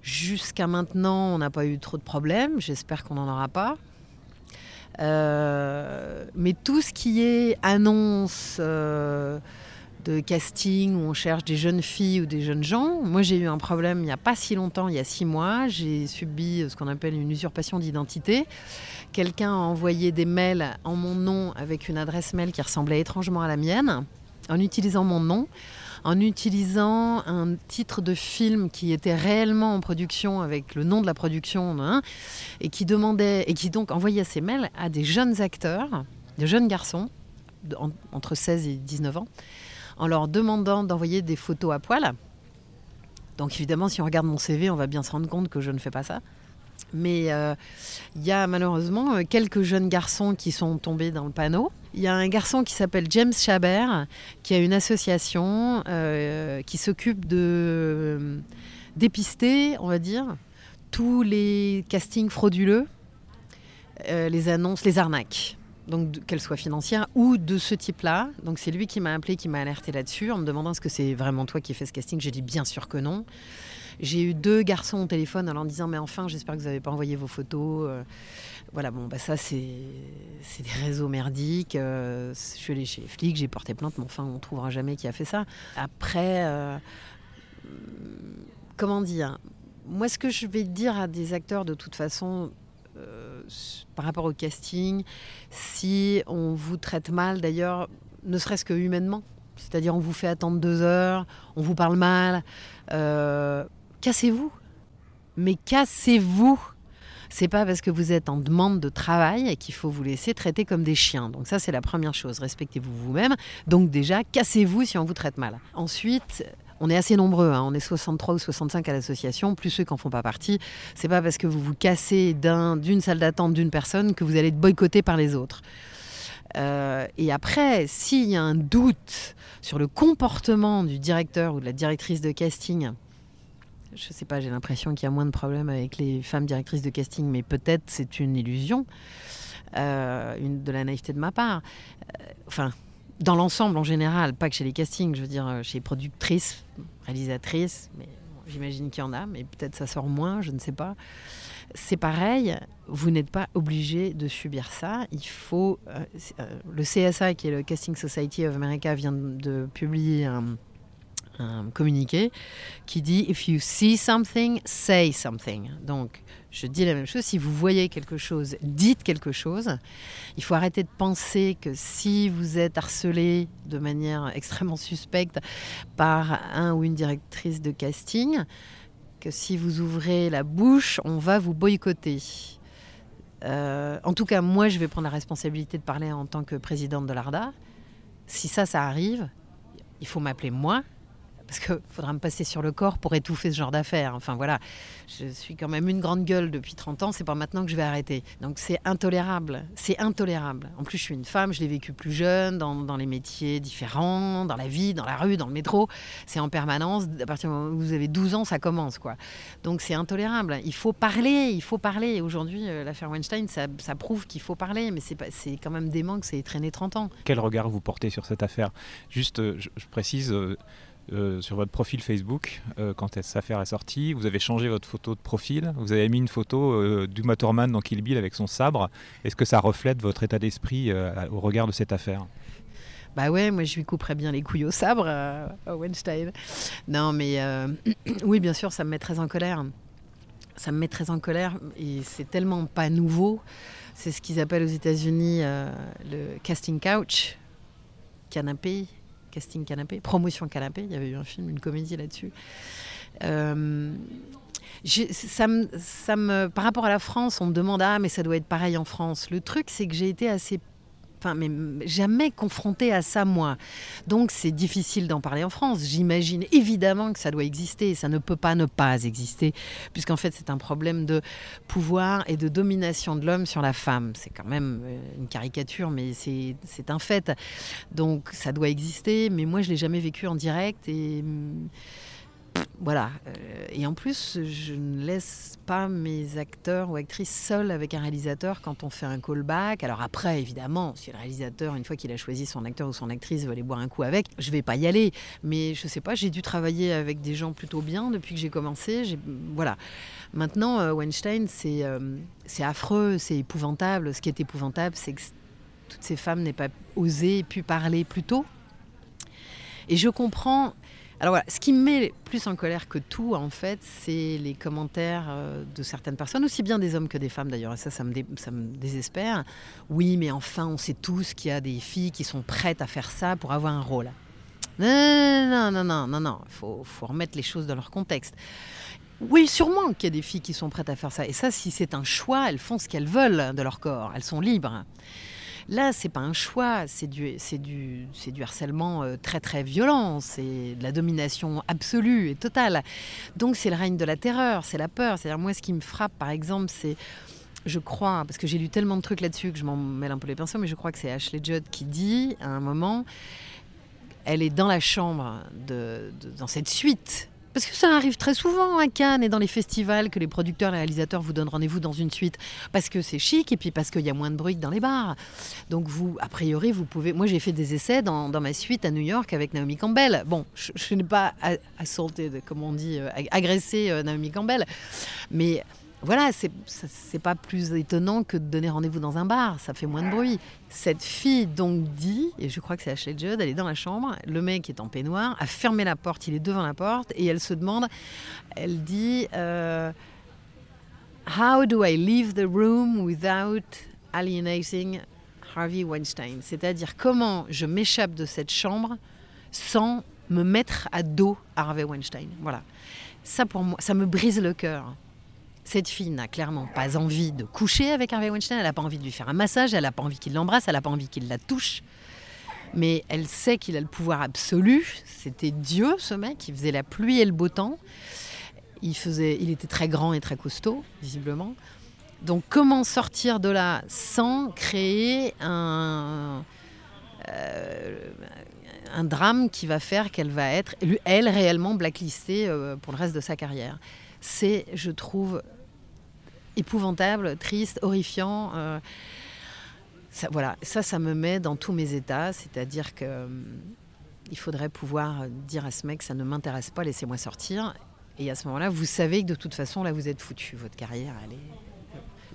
jusqu'à maintenant, on n'a pas eu trop de problèmes. J'espère qu'on n'en aura pas. Euh, mais tout ce qui est annonce euh, de casting où on cherche des jeunes filles ou des jeunes gens, moi j'ai eu un problème il n'y a pas si longtemps, il y a six mois, j'ai subi ce qu'on appelle une usurpation d'identité. Quelqu'un a envoyé des mails en mon nom avec une adresse mail qui ressemblait étrangement à la mienne, en utilisant mon nom en utilisant un titre de film qui était réellement en production avec le nom de la production hein, et qui demandait et qui donc envoyait ses mails à des jeunes acteurs, des jeunes garçons entre 16 et 19 ans, en leur demandant d'envoyer des photos à poil. Donc évidemment, si on regarde mon CV, on va bien se rendre compte que je ne fais pas ça. Mais euh, il y a malheureusement euh, quelques jeunes garçons qui sont tombés dans le panneau. Il y a un garçon qui s'appelle James Chabert, qui a une association euh, qui s'occupe de dépister, on va dire, tous les castings frauduleux, les annonces, les arnaques donc qu'elles soient financières ou de ce type-là. Donc c'est lui qui m'a appelé, qui m'a alerté là-dessus en me demandant est-ce que c'est vraiment toi qui fais ce casting. J'ai dit bien sûr que non. J'ai eu deux garçons au téléphone en leur disant mais enfin j'espère que vous n'avez pas envoyé vos photos. Euh, voilà bon bah ça c'est des réseaux merdiques. Euh, je suis allée chez les flics, j'ai porté plainte, mais enfin on trouvera jamais qui a fait ça. Après euh, comment dire moi ce que je vais dire à des acteurs de toute façon par rapport au casting, si on vous traite mal d'ailleurs, ne serait-ce que humainement, c'est-à-dire on vous fait attendre deux heures, on vous parle mal, cassez-vous. Mais cassez-vous. C'est pas parce que vous êtes en demande de travail qu'il faut vous laisser traiter comme des chiens. Donc ça c'est la première chose, respectez-vous vous-même. Donc déjà cassez-vous si on vous traite mal. Ensuite, on est assez nombreux, hein. on est 63 ou 65 à l'association, plus ceux qui n'en font pas partie. C'est pas parce que vous vous cassez d'une salle d'attente d'une personne que vous allez être boycotté par les autres. Euh, et après, s'il y a un doute sur le comportement du directeur ou de la directrice de casting, je sais pas, j'ai l'impression qu'il y a moins de problèmes avec les femmes directrices de casting, mais peut-être c'est une illusion, euh, une, de la naïveté de ma part. Euh, enfin, dans l'ensemble en général, pas que chez les castings, je veux dire euh, chez productrices, réalisatrices, mais j'imagine qu'il y en a, mais peut-être ça sort moins, je ne sais pas. C'est pareil, vous n'êtes pas obligé de subir ça. Il faut. le CSA, qui est le Casting Society of America, vient de publier un, un communiqué qui dit If you see something, say something. Donc, je dis la même chose. Si vous voyez quelque chose, dites quelque chose. Il faut arrêter de penser que si vous êtes harcelé de manière <laughs> extrêmement suspecte par un ou une directrice de casting, que si vous ouvrez la bouche, on va vous boycotter. Euh, en tout cas, moi, je vais prendre la responsabilité de parler en tant que présidente de l'ARDA. Si ça, ça arrive, il faut m'appeler moi parce qu'il faudra me passer sur le corps pour étouffer ce genre d'affaires. Enfin voilà, je suis quand même une grande gueule depuis 30 ans, c'est pas maintenant que je vais arrêter. Donc c'est intolérable, c'est intolérable. En plus, je suis une femme, je l'ai vécu plus jeune, dans, les métiers différents, dans la vie, dans la rue, dans le métro. C'est en permanence. À partir du moment où vous avez 12 ans, ça commence quoi. Donc c'est intolérable. Il faut parler, il faut parler. Aujourd'hui, euh, l'affaire Weinstein, ça, prouve qu'il faut parler, mais c'est quand même dément que c'est traîné 30 ans. Quel regard vous portez sur cette affaire? Juste, euh, je, précise. Euh, euh, sur votre profil Facebook, euh, quand cette affaire est sortie, vous avez changé votre photo de profil, vous avez mis une photo euh, du Motorman dans Kill Bill avec son sabre. Est-ce que ça reflète votre état d'esprit au regard de cette affaire? Bah ouais, moi je lui couperais bien les couilles au sabre, à Weinstein. Non, mais <clears throat> oui, bien sûr, ça me met très en colère. Ça me met très en colère et c'est tellement pas nouveau. C'est ce qu'ils appellent aux États-Unis le casting couch, canapé, casting canapé, promotion canapé. Il y avait eu un film, une comédie là-dessus. Euh, ça me, ça me, par rapport à la France, on me demande ah mais ça doit être pareil en France. Le truc c'est que j'ai été assez Enfin, mais jamais confronté à ça, moi. Donc, c'est difficile d'en parler en France. J'imagine évidemment que ça doit exister. Ça ne peut pas ne pas exister, puisqu'en fait, c'est un problème de pouvoir et de domination de l'homme sur la femme. C'est quand même euh, une caricature, mais c'est un fait. Donc, ça doit exister. Mais moi, je l'ai jamais vécu en direct et voilà. Euh, et en plus, je ne laisse pas mes acteurs ou actrices seuls avec un réalisateur quand on fait un callback. Alors après, évidemment, si le réalisateur, une fois qu'il a choisi son acteur ou son actrice, veut aller boire un coup avec, je vais pas y aller. Mais je sais pas, j'ai dû travailler avec des gens plutôt bien depuis que j'ai commencé. Voilà. Maintenant, euh, Weinstein, euh, c'est affreux, c'est épouvantable. Ce qui est épouvantable, c'est que toutes ces femmes n'aient pas osé, pu parler plus tôt. Et je comprends alors voilà, ce qui me met plus en colère que tout, en fait, c'est les commentaires euh, de certaines personnes, aussi bien des hommes que des femmes d'ailleurs, et ça, ça me, désespère. Oui, mais enfin, on sait tous qu'il y a des filles qui sont prêtes à faire ça pour avoir un rôle. Non, non, non, non, non, non, il faut remettre les choses dans leur contexte. Oui, sûrement qu'il y a des filles qui sont prêtes à faire ça. Et ça, si c'est un choix, elles font ce qu'elles veulent de leur corps. Elles sont libres. Là, c'est pas un choix, c'est du, c'est du, c'est du harcèlement euh, très très violent, c'est de la domination absolue et totale. Donc c'est le règne de la terreur, c'est la peur. C'est-à-dire moi, ce qui me frappe, par exemple, c'est je crois, parce que j'ai lu tellement de trucs là-dessus que je m'en mêle un peu les pinceaux, mais je crois que c'est Ashley Judd qui dit à un moment, elle est dans la chambre dans cette suite parce que ça arrive très souvent à Cannes et dans les festivals que les producteurs les réalisateurs vous donnent rendez-vous dans une suite parce que c'est chic et puis parce qu'il y a moins de bruit que dans les bars. Donc vous, a priori, vous pouvez... Moi, j'ai fait des essais dans, ma suite à New York avec Naomi Campbell. Bon, je, n'ai pas assaulté, comme on dit, euh, agressé euh, Naomi Campbell. Mais voilà, c'est pas plus étonnant que de donner rendez-vous dans un bar, ça fait moins de bruit. Cette fille donc dit, et je crois que c'est Ashley Judd, elle est dans la chambre, le mec est en peignoir, a fermé la porte, il est devant la porte, et elle se demande, elle dit, euh, How do I leave the room without alienating Harvey Weinstein? C'est-à-dire comment je m'échappe de cette chambre sans me mettre à dos Harvey Weinstein? Voilà. Ça pour moi, ça me brise le cœur. Cette fille n'a clairement pas envie de coucher avec Harvey Weinstein, elle n'a pas envie de lui faire un massage, elle n'a pas envie qu'il l'embrasse, elle n'a pas envie qu'il la touche. Mais elle sait qu'il a le pouvoir absolu. C'était Dieu, ce mec, il faisait la pluie et le beau temps. Il, faisait, il était très grand et très costaud, visiblement. Donc comment sortir de là sans créer un, euh, drame qui va faire qu'elle va être, elle, réellement blacklistée euh, pour le reste de sa carrière? C'est, je trouve, épouvantable, triste, horrifiant. Euh, ça, voilà, ça, ça me met dans tous mes états, c'est-à-dire que euh, il faudrait pouvoir dire à ce mec, ça ne m'intéresse pas, laissez-moi sortir. Et à ce moment-là, vous savez que de toute façon, là, vous êtes foutu, votre carrière, elle est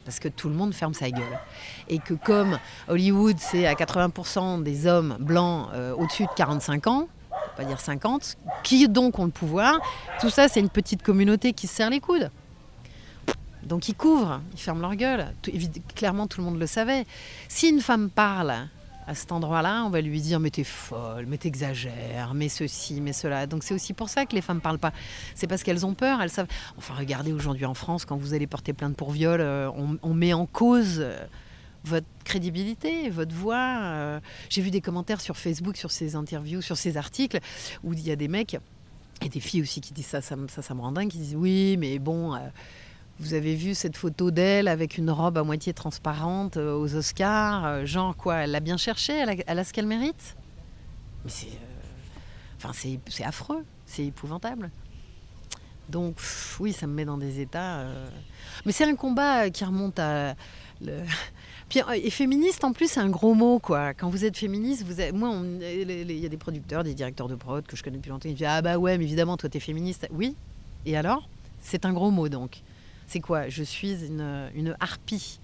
parce que tout le monde ferme sa gueule. Et que comme Hollywood, c'est à 80% des hommes blancs euh, au-dessus de 45 ans, pas dire 50, qui donc ont le pouvoir, tout ça c'est une petite communauté qui se serre les coudes. Donc ils couvrent, ils ferment leur gueule. clairement, tout le monde le savait. Si une femme parle à cet endroit-là, on va lui dire mais t'es folle, mais t'exagères, mais ceci, mais cela. Donc c'est aussi pour ça que les femmes parlent pas. C'est parce qu'elles ont peur, elles savent. Enfin, regardez aujourd'hui en France, quand vous allez porter plainte pour viol, euh, on, met en cause euh, votre crédibilité, votre voix. Euh. J'ai vu des commentaires sur Facebook, sur ces interviews, sur ces articles, où il y a des mecs et des filles aussi qui disent ça, ça, ça, ça me rend dingue, qui disent oui, mais bon. Vous avez vu cette photo d'elle avec une robe à moitié transparente euh, aux Oscars euh, Genre quoi Elle l'a bien cherché elle a, ce qu'elle mérite? Mais c'est. Euh, enfin, c'est affreux, c'est épouvantable. Donc, oui, ça me met dans des états. Mais c'est un combat qui remonte à. <laughs> Et féministe, en plus, c'est un gros mot, quoi. Quand vous êtes féministe, vous moi, il y a des producteurs, des directeurs de prod que je connais depuis longtemps. Ils disent Ah, bah ouais, mais évidemment, toi, t'es féministe. Oui. Et alors? C'est un gros mot, donc c'est quoi? Je suis une, harpie.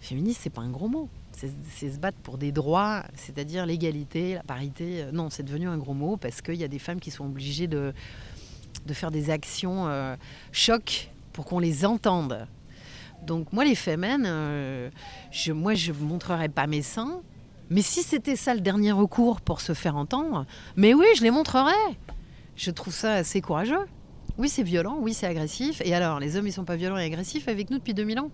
Féministe, c'est pas un gros mot. C'est se battre pour des droits, c'est-à-dire l'égalité, la parité. Non, c'est devenu un gros mot parce qu'il y a des femmes qui sont obligées de, faire des actions euh, choc pour qu'on les entende. Donc moi, les femmes, euh, je, moi, je montrerai pas mes seins, mais si c'était ça le dernier recours pour se faire entendre, mais oui, je les montrerai. Je trouve ça assez courageux. Oui, c'est violent, oui, c'est agressif. Et alors, les hommes, ils sont pas violents et agressifs avec nous depuis 2000 ans?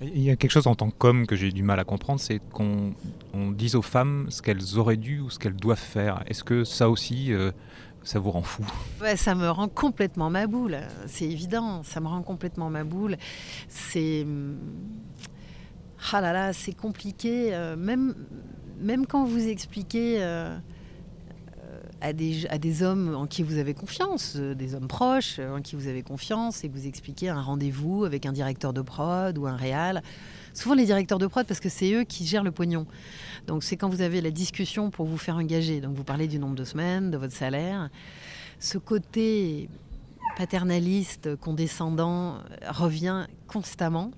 Il y a quelque chose en tant qu'homme que j'ai du mal à comprendre, c'est qu'on on dise aux femmes ce qu'elles auraient dû ou ce qu'elles doivent faire. Est-ce que ça aussi, euh, ça vous rend fou? Ouais, Ça me rend complètement ma boule, c'est évident, ça me rend complètement ma boule. C'est... Ah là là, c'est compliqué. euh, même, même quand vous expliquez euh, à, des, hommes en qui vous avez confiance, euh, des hommes proches euh, en qui vous avez confiance, et vous expliquez un rendez-vous avec un directeur de prod ou un réal, souvent les directeurs de prod parce que c'est eux qui gèrent le pognon. Donc c'est quand vous avez la discussion pour vous faire engager. Donc vous parlez du nombre de semaines, de votre salaire. Ce côté paternaliste, condescendant, euh, revient constamment.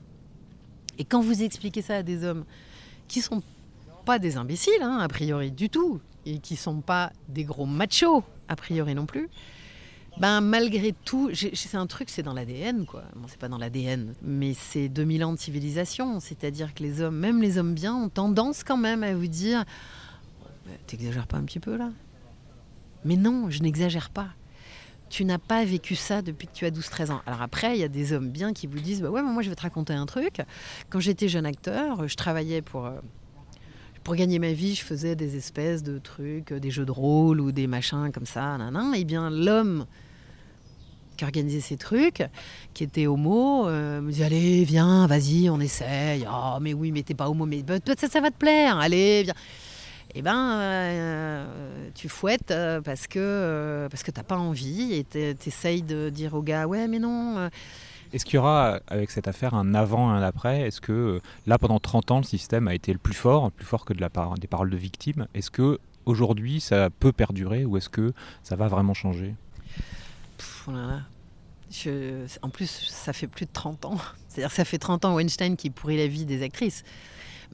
Et quand vous expliquez ça à des hommes qui sont pas des imbéciles, hein, a priori du tout, et qui sont pas des gros machos, a priori non plus, ben malgré tout, c'est un truc, c'est dans l'ADN, quoi. Bon, c'est pas dans l'ADN, mais c'est 2000 ans de civilisation. C'est-à-dire que les hommes, même les hommes bien, ont tendance quand même à vous dire T'exagères pas un petit peu là? Mais non, je n'exagère pas. Tu n'as pas vécu ça depuis que tu as 12-13 ans. Alors après, il y a des hommes bien qui vous disent bah ouais, mais moi je vais te raconter un truc. Quand j'étais jeune acteur, je travaillais pour euh, pour gagner ma vie, je faisais des espèces de trucs, euh, des jeux de rôle ou des machins comme ça. Et bien l'homme qui organisait ces trucs, qui était homo, euh, me dit allez viens, vas-y, on essaye. Oh mais oui, mais t'es pas homo, mais peut-être ça, ça va te plaire. Allez viens. Eh ben, euh, tu fouettes parce que parce que t'as pas envie et t'es- t'essayes de dire au gars ouais mais non. Est-ce qu'il y aura, avec cette affaire, un avant et un après? Est-ce que, euh, là, pendant 30 ans, le système a été le plus fort, plus fort que des paroles de victimes? Est-ce que aujourd'hui ça peut perdurer ou est-ce que ça va vraiment changer? Oh en plus, ça fait plus de 30 ans. <laughs> C'est-à-dire ça fait 30 ans Weinstein qui pourrit la vie des actrices.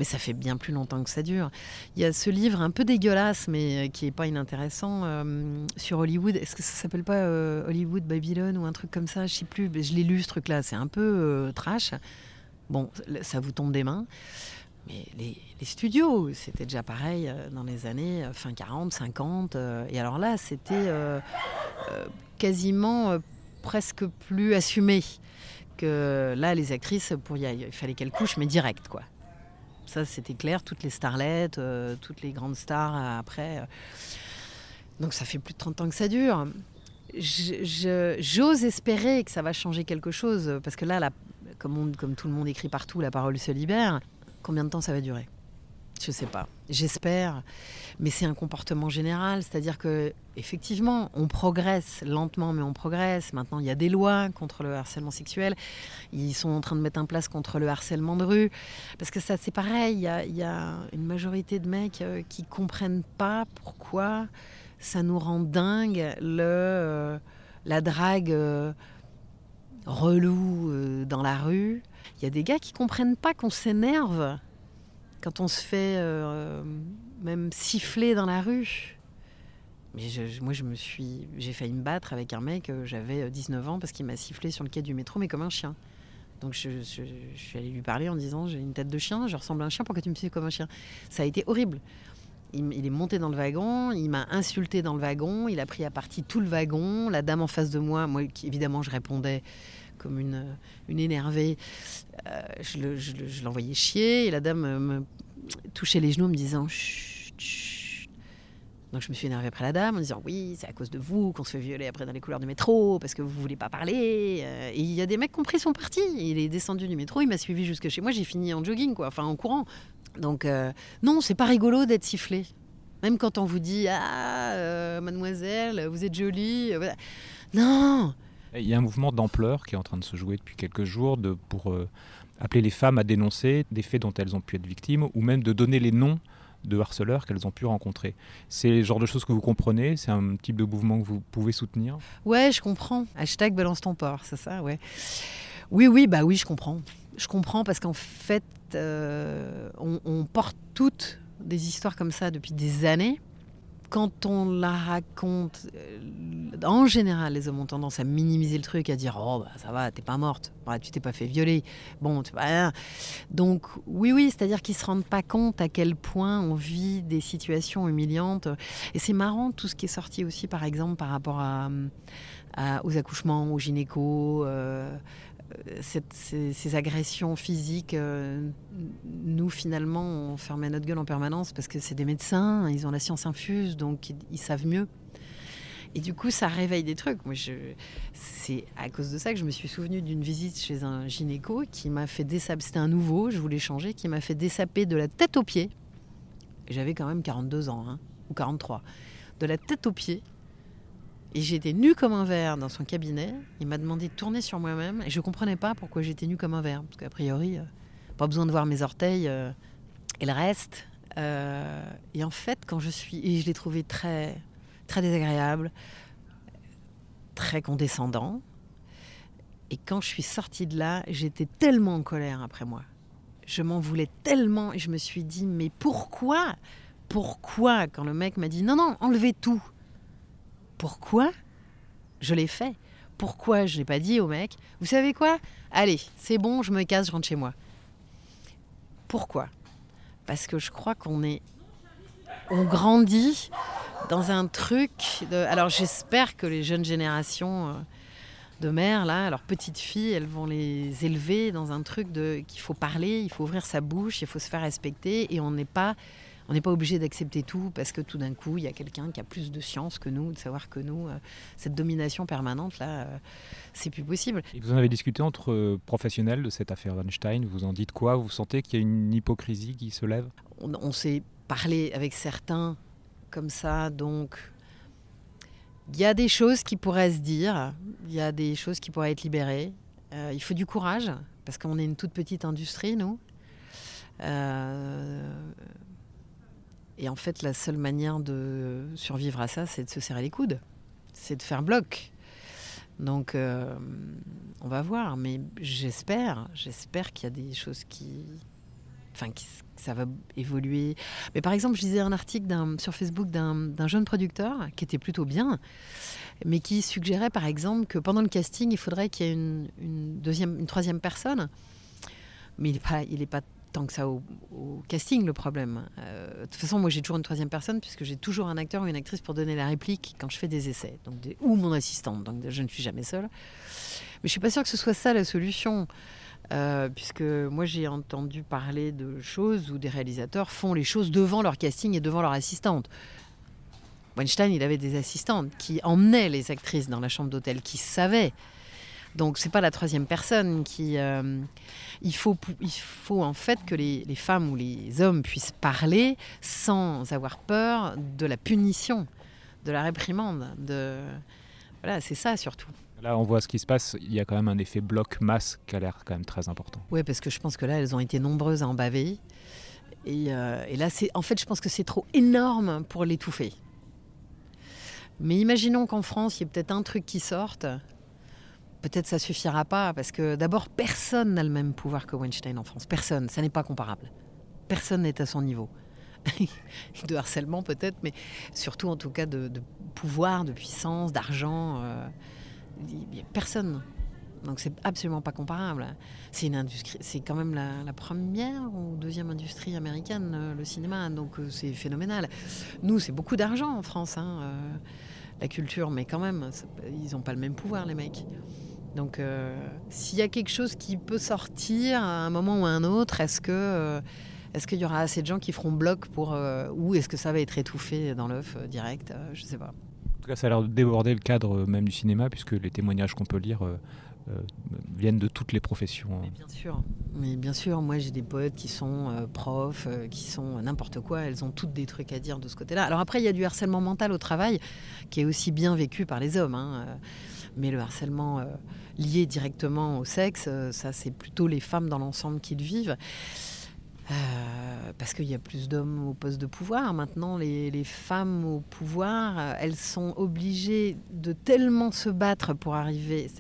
Mais ça fait bien plus longtemps que ça dure. Il y a ce livre un peu dégueulasse, mais euh, qui est pas inintéressant, euh, sur Hollywood. Est-ce que ça s'appelle pas euh, Hollywood Babylon ou un truc comme ça? Je sais plus. Je l'ai lu ce truc-là. C'est un peu euh, trash. Bon, ça vous tombe des mains. Mais les, studios, c'était déjà pareil dans les années fin 40, 50. euh, et alors là, c'était quasiment presque plus assumé que là, les actrices, pour y il fallait qu'elles couchent, mais direct, quoi. Ça, c'était clair. Toutes les starlettes, euh, toutes les grandes stars euh, après. euh. Donc ça fait plus de 30 ans que ça dure. J'ose espérer que ça va changer quelque chose, parce que là, comme tout le monde écrit partout, la parole se libère. Combien de temps ça va durer? Je sais pas. J'espère. Mais c'est un comportement général, c'est-à-dire que effectivement, on progresse lentement, mais on progresse. Maintenant, il y a des lois contre le harcèlement sexuel. Ils sont en train de mettre en place contre le harcèlement de rue, parce que ça, c'est pareil. Il y a, une majorité de mecs euh, qui comprennent pas pourquoi ça nous rend dingue le euh, la drague euh, relou dans la rue. Il y a des gars qui comprennent pas qu'on s'énerve quand on se fait euh, même siffler dans la rue. Mais moi, je me suis, j'ai failli me battre avec un mec. euh, J'avais euh, 19 ans parce qu'il m'a sifflé sur le quai du métro, mais comme un chien. Donc je, je- suis allée lui parler en disant j'ai une tête de chien, je ressemble à un chien, pourquoi tu me siffles comme un chien? Ça a été horrible. Il, il est monté dans le wagon, il m'a insulté dans le wagon, il a pris à partie tout le wagon. La dame en face de moi, moi évidemment je répondais comme une, une énervée, euh, je, le- je le- je l'envoyais chier et la dame me touchait les genoux en me disant chut, chut. Donc je me suis énervée après la dame en disant oui c'est à cause de vous qu'on se fait violer après dans les couloirs du métro parce que vous voulez pas parler. Euh, Et il y a des mecs qui ont pris son parti. Il est descendu du métro, il m'a suivi jusque chez moi, j'ai fini en jogging quoi, enfin en courant. Donc euh, non c'est pas rigolo d'être sifflé. Même quand on vous dit ah euh, mademoiselle vous êtes jolie, non Il y a un mouvement d'ampleur qui est en train de se jouer depuis quelques jours pour euh, appeler les femmes à dénoncer des faits dont elles ont pu être victimes ou même de donner les noms de harceleurs qu'elles ont pu rencontrer. C'est le genre de choses que vous comprenez? C'est un type de mouvement que vous pouvez soutenir? Ouais, je comprends. Hashtag balance ton porc, c'est ça, ouais. Oui, oui, bah oui, je comprends. Je comprends parce qu'en fait, euh, on porte toutes des histoires comme ça depuis des années. Quand on la raconte, euh, en général, les hommes ont tendance à minimiser le truc, à dire Oh, bah, ça va, t'es pas morte, tu t'es pas fait violer. Bon, tu. Donc, oui, oui, c'est-à-dire qu'ils se rendent pas compte à quel point on vit des situations humiliantes. Et c'est marrant tout ce qui est sorti aussi, par exemple, par rapport aux accouchements, aux gynécos, ces, agressions physiques, nous finalement, on fermait notre gueule en permanence parce que c'est des médecins, ils ont la science infuse, donc ils savent mieux. Et du coup, ça réveille des trucs. Je... c'est à cause de ça que je me suis souvenu d'une visite chez un gynéco qui m'a fait dessaper. C'était un nouveau, je voulais changer, qui m'a fait dessaper de la tête aux pieds. J'avais quand même 42 ans, hein, ou 43. De la tête aux pieds. Et j'étais nue comme un verre dans son cabinet. Il m'a demandé de tourner sur moi-même. Et je ne comprenais pas pourquoi j'étais nue comme un verre. Parce qu'a priori, euh, pas besoin de voir mes orteils euh, et le reste. Euh, et en fait, quand je suis. Et je l'ai trouvé très très désagréable, très condescendant. Et quand je suis sortie de là, j'étais tellement en colère après moi. Je m'en voulais tellement et je me suis dit, mais pourquoi? Pourquoi? Quand le mec m'a dit, non, non, enlevez tout. Pourquoi Je l'ai fait? Pourquoi je n'ai pas dit au mec, vous savez quoi? Allez, c'est bon, je me casse, je rentre chez moi. Pourquoi? Parce que je crois qu'on est... On grandit dans un truc. Alors j'espère que les jeunes générations euh, de mères, là, leurs petites filles, elles vont les élever dans un truc de qu'il faut parler, il faut ouvrir sa bouche, il faut se faire respecter et on n'est pas. On n'est pas obligé d'accepter tout parce que tout d'un coup, il y a quelqu'un qui a plus de science que nous, de savoir que nous. Euh, cette domination permanente, là, euh, c'est plus possible. Et vous en avez discuté entre professionnels de cette affaire Weinstein. Vous en dites quoi? Vous sentez qu'il y a une hypocrisie qui se lève? On s'est parlé avec certains comme ça. Donc, il y a des choses qui pourraient se dire, il y a des choses qui pourraient être libérées. Euh, il faut du courage, parce qu'on est une toute petite industrie, nous. Euh, et en fait, la seule manière de survivre à ça, c'est de se serrer les coudes, c'est de faire bloc. Donc, euh, on va voir, mais j'espère, j'espère qu'il y a des choses qui, enfin, ça va évoluer. Mais par exemple, je lisais un article sur Facebook d'un jeune producteur qui était plutôt bien, mais qui suggérait par exemple que pendant le casting, il faudrait qu'il y ait une, deuxième, une troisième personne. Mais il n'est pas, il est pas tant que ça au, casting le problème. Euh, de toute façon, moi j'ai toujours une troisième personne puisque j'ai toujours un acteur ou une actrice pour donner la réplique quand je fais des essais, donc ou mon assistante. Donc je ne suis jamais seule. Mais je suis pas sûre que ce soit ça la solution. Euh, puisque moi j'ai entendu parler de choses où des réalisateurs font les choses devant leur casting et devant leur assistante. Weinstein, il avait des assistantes qui emmenaient les actrices dans la chambre d'hôtel, qui savaient. Donc c'est pas la troisième personne qui. Euh, il, faut, il faut en fait que les, les, femmes ou les hommes puissent parler sans avoir peur de la punition, de la réprimande. De... Voilà, c'est ça surtout. Là, on voit ce qui se passe. Il y a quand même un effet bloc-masse qui a l'air quand même très important. Oui, parce que je pense que là, elles ont été nombreuses à en baver. Et, euh, et là, c'est, en fait, je pense que c'est trop énorme pour l'étouffer. Mais imaginons qu'en France, il y ait peut-être un truc qui sorte. Peut-être ça suffira pas, parce que d'abord, personne n'a le même pouvoir que Weinstein en France. Personne. Ça n'est pas comparable. Personne n'est à son niveau. <laughs> de harcèlement peut-être, mais surtout en tout cas de, pouvoir, de puissance, d'argent. Euh, personne. Donc c'est absolument pas comparable. C'est une industrie, c'est quand même la, première ou deuxième industrie américaine, euh, le cinéma. Donc euh, c'est phénoménal. Nous, c'est beaucoup d'argent en France, hein, la culture, mais quand même, ils n'ont pas le même pouvoir, les mecs. Donc s'il y a quelque chose qui peut sortir à un moment ou à un autre, est-ce que est-ce qu'il y aura assez de gens qui feront bloc pour ou est-ce que ça va être étouffé dans l'œuf direct Je sais pas. En tout cas, ça a l'air de déborder le cadre euh, même du cinéma, puisque les témoignages qu'on peut lire euh, euh, viennent de toutes les professions. Mais bien sûr, mais bien sûr, moi j'ai des poètes qui sont profs, qui sont n'importe quoi, elles ont toutes des trucs à dire de ce côté-là. Alors après, il y a du harcèlement mental au travail qui est aussi bien vécu par les hommes, hein, mais le harcèlement lié directement au sexe, ça c'est plutôt les femmes dans l'ensemble qui le vivent. Euh, parce qu'il y a plus d'hommes au poste de pouvoir. Maintenant, les, femmes au pouvoir, euh, elles sont obligées de tellement se battre pour arriver.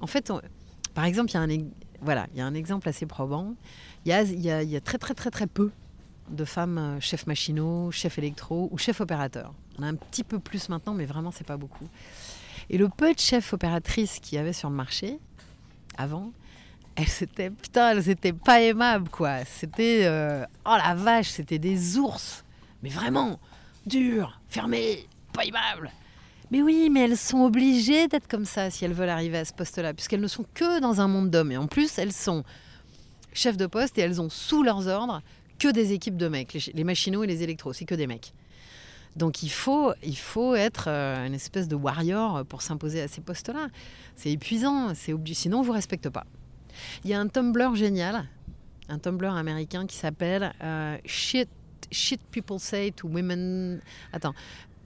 En fait, par exemple, il y, a un, voilà, il y a un exemple assez probant. Il y a, très très très très peu de femmes euh, chefs machinaux, chefs électro ou chefs opérateurs. On a un petit peu plus maintenant, mais vraiment, c'est pas beaucoup. Et le peu de chefs opératrices qu'il y avait sur le marché avant, elles étaient, putain, elles étaient pas aimables, quoi. C'était, euh, oh la vache, c'était des ours. Mais vraiment, dur, fermé, pas aimables. Mais oui, mais elles sont obligées d'être comme ça si elles veulent arriver à ce poste-là, puisqu'elles ne sont que dans un monde d'hommes. Et en plus, elles sont chefs de poste et elles ont sous leurs ordres que des équipes de mecs. Les, les machinaux et les électros, c'est que des mecs. Donc il faut, il faut être euh, une espèce de warrior pour s'imposer à ces postes-là. C'est épuisant, c'est obligé. Sinon, on vous respecte pas. Il y a un Tumblr génial, un Tumblr américain qui s'appelle euh, shit, shit People Say to Women. Attends,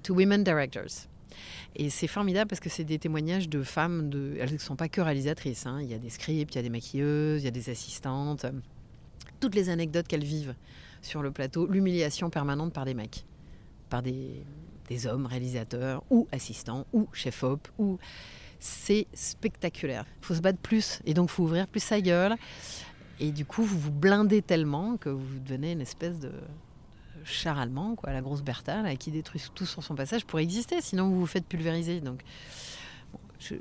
to Women Directors. Et c'est formidable parce que c'est des témoignages de femmes, de, elles ne sont pas que réalisatrices. hein. Il y a des scripts, il y a des maquilleuses, il y a des assistantes. Toutes les anecdotes qu'elles vivent sur le plateau, l'humiliation permanente par des mecs, par des, des hommes réalisateurs ou assistants ou chefs-op. Ou... C'est spectaculaire. Il faut se battre plus et donc il faut ouvrir plus sa gueule. Et du coup, vous vous blindez tellement que vous devenez une espèce de char allemand, quoi, la grosse Bertha, là, qui détruit tout sur son passage pour exister. Sinon, vous vous faites pulvériser. Donc, je-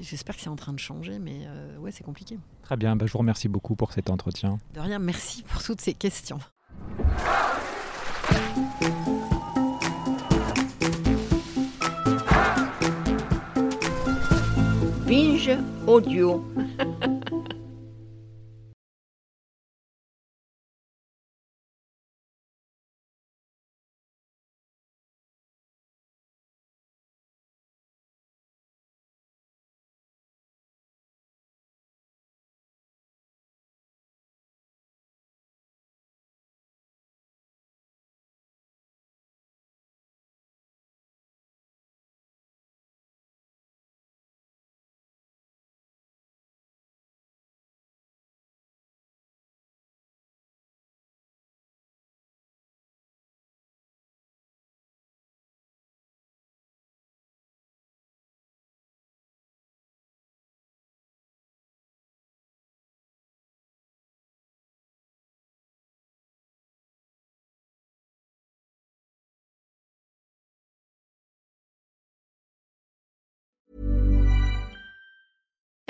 j'espère que c'est en train de changer, mais euh, ouais, c'est compliqué. Très bien, bah, je vous remercie beaucoup pour cet entretien. De rien, merci pour toutes ces questions. Audio. <laughs>